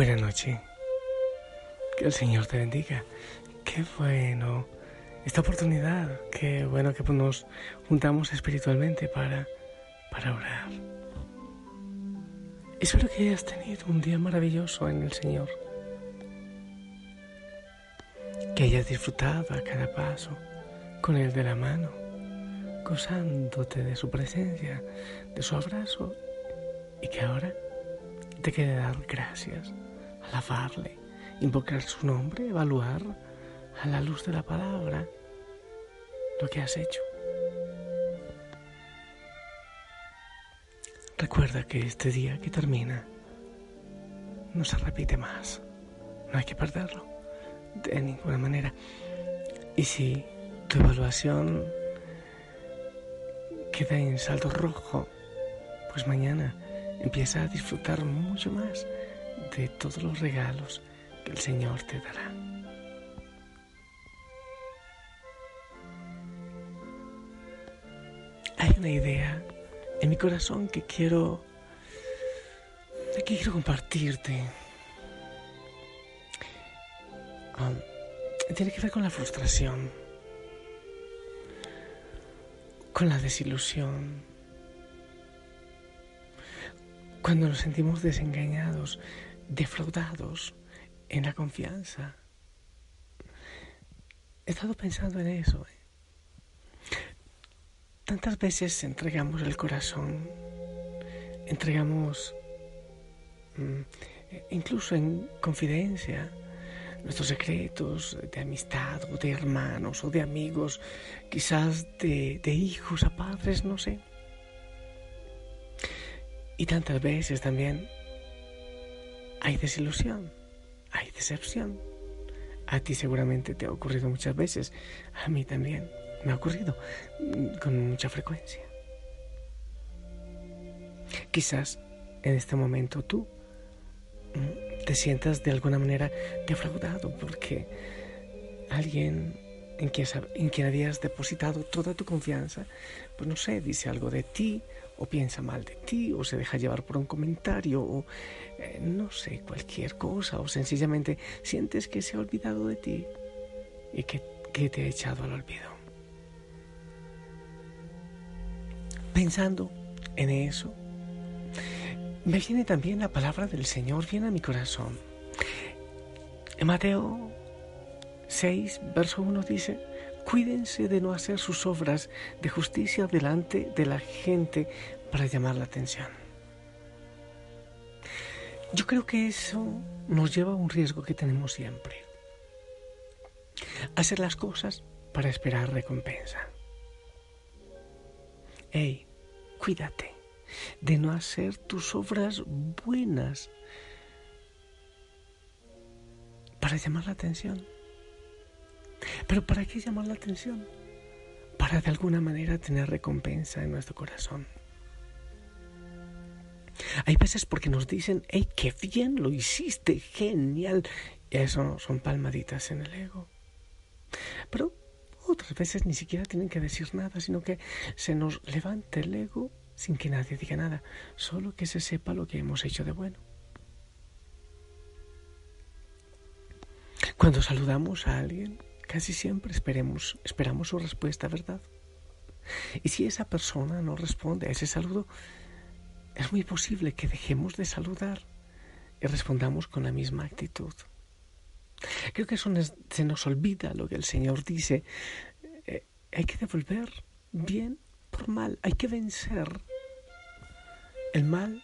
Buenas noches. Que el Señor te bendiga. Qué bueno esta oportunidad. Qué bueno que nos juntamos espiritualmente para, para orar. Espero que hayas tenido un día maravilloso en el Señor. Que hayas disfrutado a cada paso con Él de la mano, gozándote de su presencia, de su abrazo y que ahora te quede dar gracias, alabarle, invocar su nombre, evaluar a la luz de la palabra lo que has hecho. Recuerda que este día que termina no se repite más. No hay que perderlo de ninguna manera. Y si tu evaluación queda en saldo rojo, pues mañana empieza a disfrutar mucho más de todos los regalos que el Señor te dará. Hay una idea en mi corazón que quiero que quiero compartirte. Um, tiene que ver con la frustración, con la desilusión, cuando nos sentimos desengañados, defraudados en la confianza. He estado pensando en eso. ¿eh? Tantas veces entregamos el corazón, entregamos mm, incluso en confidencia nuestros secretos de amistad o de hermanos o de amigos, quizás de, de hijos a padres, no sé. Y tantas veces también hay desilusión, hay decepción. A ti seguramente te ha ocurrido muchas veces, a mí también me ha ocurrido mm, con mucha frecuencia. Quizás en este momento tú mm, te sientas de alguna manera defraudado porque alguien en quien, en quien habías depositado toda tu confianza, pues no sé, dice algo de ti o piensa mal de ti, o se deja llevar por un comentario, o eh, no sé, cualquier cosa, o sencillamente sientes que se ha olvidado de ti y que, que te ha echado al olvido. Pensando en eso, me viene también la palabra del Señor, viene a mi corazón. En Mateo 6, verso 1 dice, Cuídense de no hacer sus obras de justicia delante de la gente para llamar la atención. Yo creo que eso nos lleva a un riesgo que tenemos siempre. Hacer las cosas para esperar recompensa. Hey, cuídate de no hacer tus obras buenas para llamar la atención. Pero ¿para qué llamar la atención? Para de alguna manera tener recompensa en nuestro corazón. Hay veces porque nos dicen, hey, qué bien lo hiciste, genial. Eso son palmaditas en el ego. Pero otras veces ni siquiera tienen que decir nada, sino que se nos levanta el ego sin que nadie diga nada, solo que se sepa lo que hemos hecho de bueno. Cuando saludamos a alguien, Casi siempre esperemos, esperamos su respuesta, ¿verdad? Y si esa persona no responde a ese saludo, es muy posible que dejemos de saludar y respondamos con la misma actitud. Creo que eso se nos olvida lo que el Señor dice. Eh, hay que devolver bien por mal, hay que vencer el mal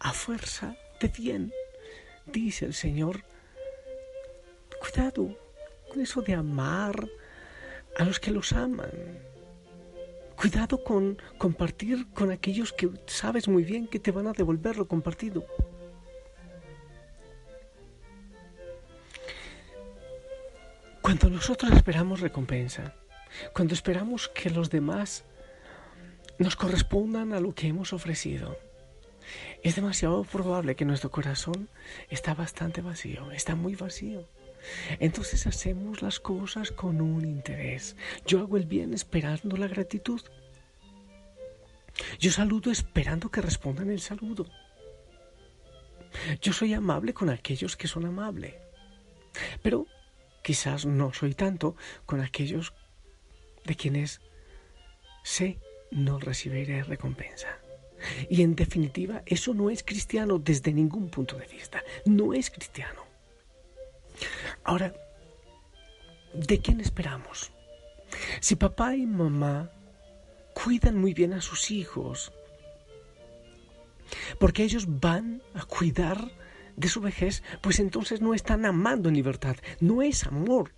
a fuerza de bien. Dice el Señor, cuidado, eso de amar a los que los aman. Cuidado con compartir con aquellos que sabes muy bien que te van a devolver lo compartido. Cuando nosotros esperamos recompensa, cuando esperamos que los demás nos correspondan a lo que hemos ofrecido, es demasiado probable que nuestro corazón está bastante vacío, está muy vacío. Entonces hacemos las cosas con un interés. Yo hago el bien esperando la gratitud. Yo saludo esperando que respondan el saludo. Yo soy amable con aquellos que son amables, pero quizás no soy tanto con aquellos de quienes sé no recibiré recompensa. Y en definitiva, eso no es cristiano desde ningún punto de vista. No es cristiano. Ahora, ¿de quién esperamos? Si papá y mamá cuidan muy bien a sus hijos, porque ellos van a cuidar de su vejez, pues entonces no están amando en libertad, no es amor.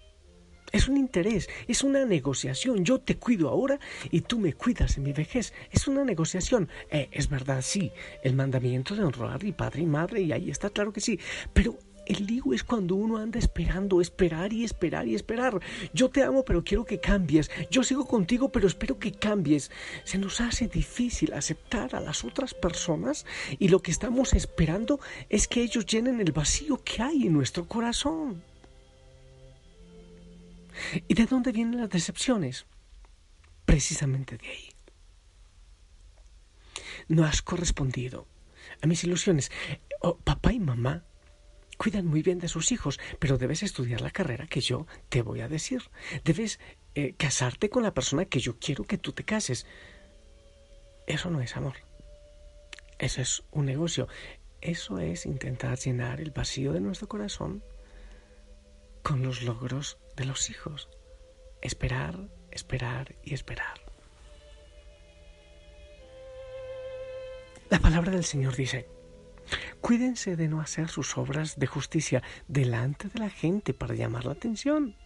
Es un interés, es una negociación. Yo te cuido ahora y tú me cuidas en mi vejez. Es una negociación. Eh, es verdad, sí, el mandamiento de honrar y padre y madre, y ahí está claro que sí. Pero el lío es cuando uno anda esperando, esperar y esperar y esperar. Yo te amo, pero quiero que cambies. Yo sigo contigo, pero espero que cambies. Se nos hace difícil aceptar a las otras personas y lo que estamos esperando es que ellos llenen el vacío que hay en nuestro corazón. ¿Y de dónde vienen las decepciones? Precisamente de ahí. No has correspondido a mis ilusiones. Oh, papá y mamá cuidan muy bien de sus hijos, pero debes estudiar la carrera que yo te voy a decir. Debes eh, casarte con la persona que yo quiero que tú te cases. Eso no es amor. Eso es un negocio. Eso es intentar llenar el vacío de nuestro corazón con los logros de los hijos. Esperar, esperar y esperar. La palabra del Señor dice, Cuídense de no hacer sus obras de justicia delante de la gente para llamar la atención.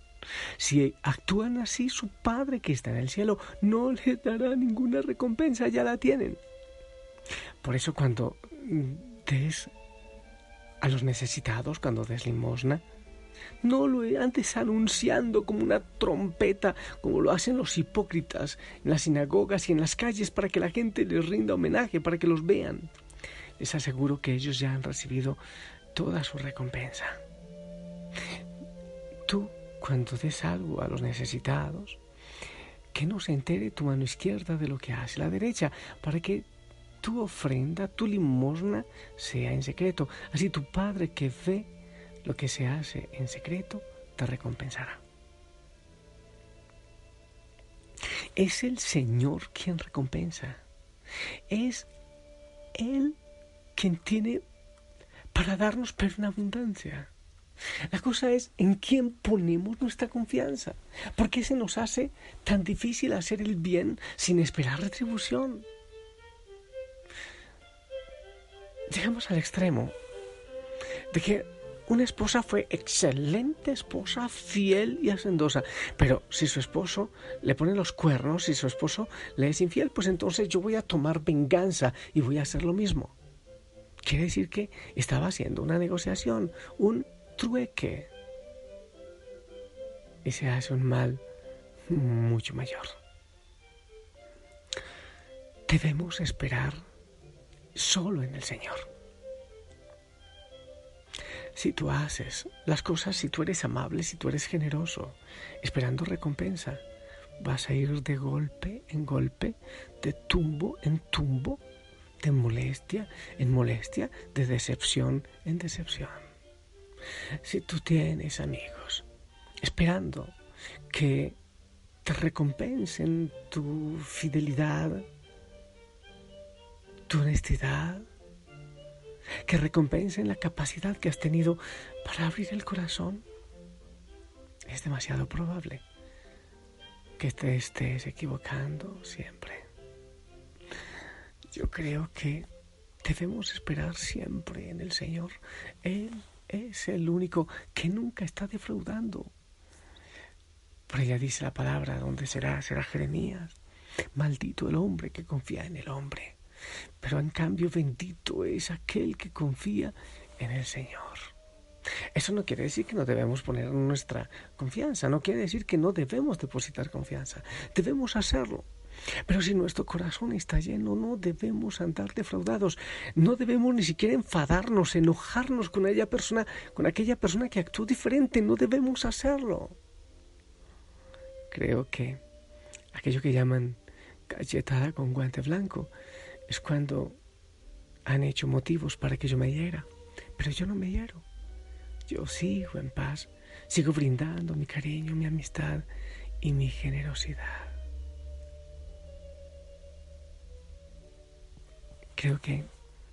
Si actúan así, su Padre que está en el cielo no les dará ninguna recompensa, ya la tienen. Por eso cuando des a los necesitados, cuando des limosna, no lo antes anunciando como una trompeta, como lo hacen los hipócritas en las sinagogas y en las calles para que la gente les rinda homenaje, para que los vean les aseguro que ellos ya han recibido toda su recompensa. Tú, cuando des algo a los necesitados, que no se entere tu mano izquierda de lo que hace la derecha, para que tu ofrenda, tu limosna, sea en secreto. Así tu Padre que ve lo que se hace en secreto, te recompensará. Es el Señor quien recompensa. Es Él quien tiene para darnos pero en abundancia. La cosa es en quién ponemos nuestra confianza. ¿Por qué se nos hace tan difícil hacer el bien sin esperar retribución? Llegamos al extremo de que una esposa fue excelente esposa, fiel y hacendosa, pero si su esposo le pone los cuernos, si su esposo le es infiel, pues entonces yo voy a tomar venganza y voy a hacer lo mismo. Quiere decir que estaba haciendo una negociación, un trueque. Y se hace un mal mucho mayor. Debemos esperar solo en el Señor. Si tú haces las cosas, si tú eres amable, si tú eres generoso, esperando recompensa, vas a ir de golpe en golpe, de tumbo en tumbo, de molestia en molestia, de decepción en decepción. Si tú tienes amigos esperando que te recompensen tu fidelidad, tu honestidad, que recompensen la capacidad que has tenido para abrir el corazón, es demasiado probable que te estés equivocando siempre. Yo creo que debemos esperar siempre en el Señor. Él es el único que nunca está defraudando. Por ella dice la palabra, ¿dónde será? Será Jeremías. Maldito el hombre que confía en el hombre. Pero en cambio bendito es aquel que confía en el Señor. Eso no quiere decir que no debemos poner nuestra confianza, no quiere decir que no debemos depositar confianza. Debemos hacerlo. Pero si nuestro corazón está lleno, no debemos andar defraudados, no debemos ni siquiera enfadarnos, enojarnos con aquella persona, con aquella persona que actuó diferente, no debemos hacerlo. Creo que aquello que llaman galletada con guante blanco es cuando han hecho motivos para que yo me hiera. pero yo no me hiero. Yo sigo en paz, sigo brindando mi cariño, mi amistad y mi generosidad. Creo que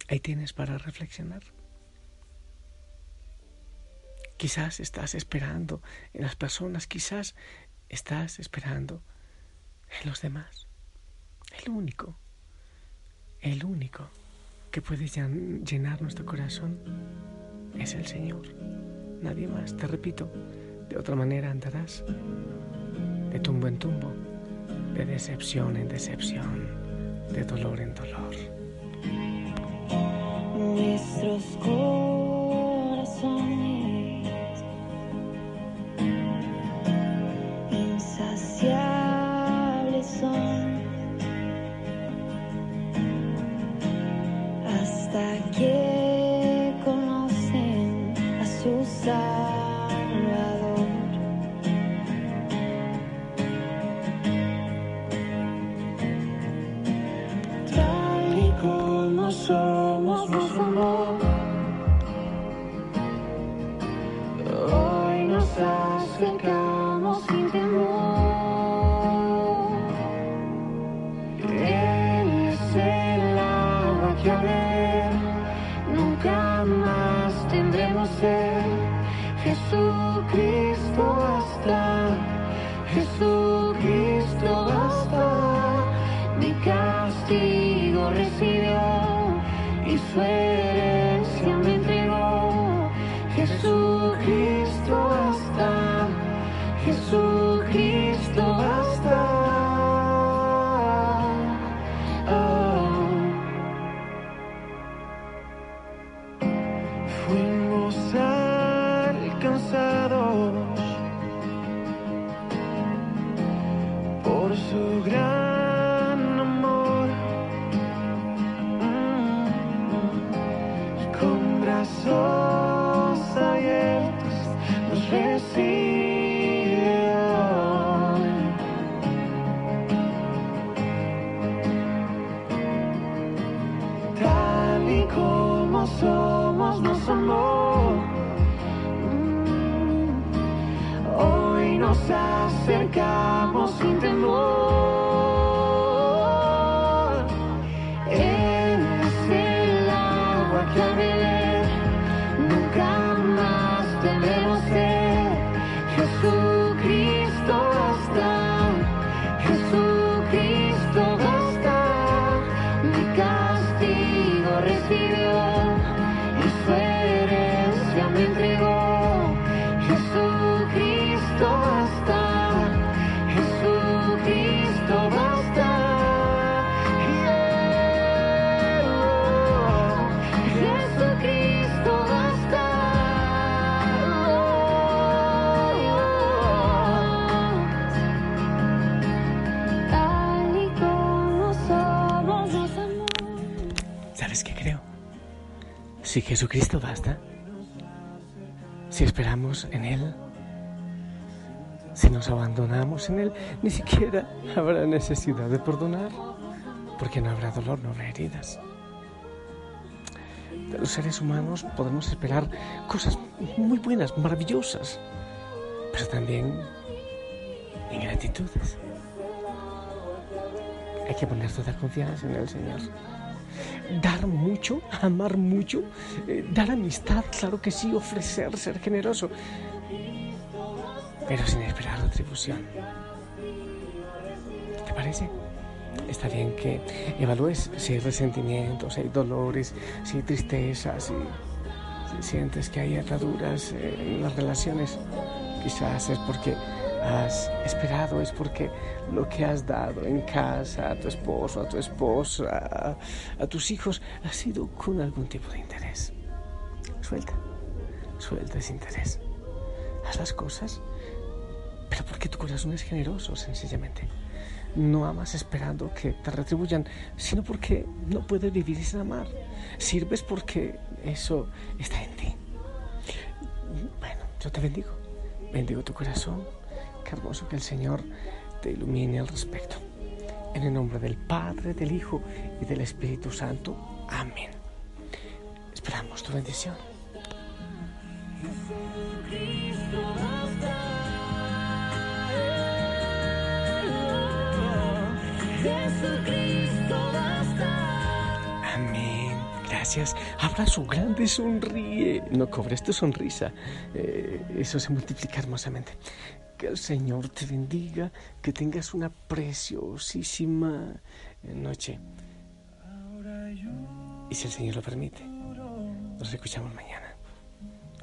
ahí tienes para reflexionar. Quizás estás esperando en las personas, quizás estás esperando en los demás. El único, el único que puede llenar nuestro corazón es el Señor. Nadie más, te repito, de otra manera andarás de tumbo en tumbo, de decepción en decepción, de dolor en dolor. Nuestros corazones acercamos sin temor. Él es el agua que a ver nunca más tendremos sed. Jesucristo basta, Jesucristo basta. Mi castigo recibió y su herencia me entregó. Jesucristo Si Jesucristo basta, si esperamos en Él, si nos abandonamos en Él, ni siquiera habrá necesidad de perdonar, porque no habrá dolor, no habrá heridas. De los seres humanos podemos esperar cosas muy buenas, maravillosas, pero también ingratitudes. Hay que poner toda confianza en el Señor. Dar mucho, amar mucho, eh, dar amistad, claro que sí, ofrecer, ser generoso, pero sin esperar retribución. ¿Te parece? Está bien que evalúes si hay resentimientos, si hay dolores, si hay tristeza, si, si sientes que hay ataduras eh, en las relaciones. Quizás es porque has esperado, es porque lo que has dado en casa a tu esposo, a tu esposa, a, tus hijos, ha sido con algún tipo de interés. Suelta, suelta ese interés. Haz las cosas, pero porque tu corazón es generoso, sencillamente. No amas esperando que te retribuyan, sino porque no puedes vivir sin amar. Sirves porque eso está en ti. Bueno, yo te bendigo. Bendigo tu corazón. Qué hermoso que el Señor te ilumine al respecto. En el nombre del Padre, del Hijo y del Espíritu Santo. Amén. Esperamos tu bendición. Jesucristo basta. Jesucristo basta. Amén. Gracias. Abrazo grande, sonríe. No cobres tu sonrisa. Eh, eso se multiplica hermosamente. Que el Señor te bendiga, que tengas una preciosísima noche. Y si el Señor lo permite, nos escuchamos mañana.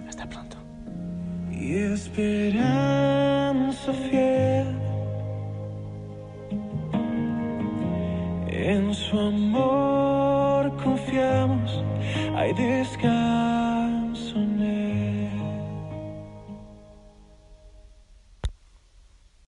Hasta pronto. y esperanza fiel. En su amor confiamos, hay descanso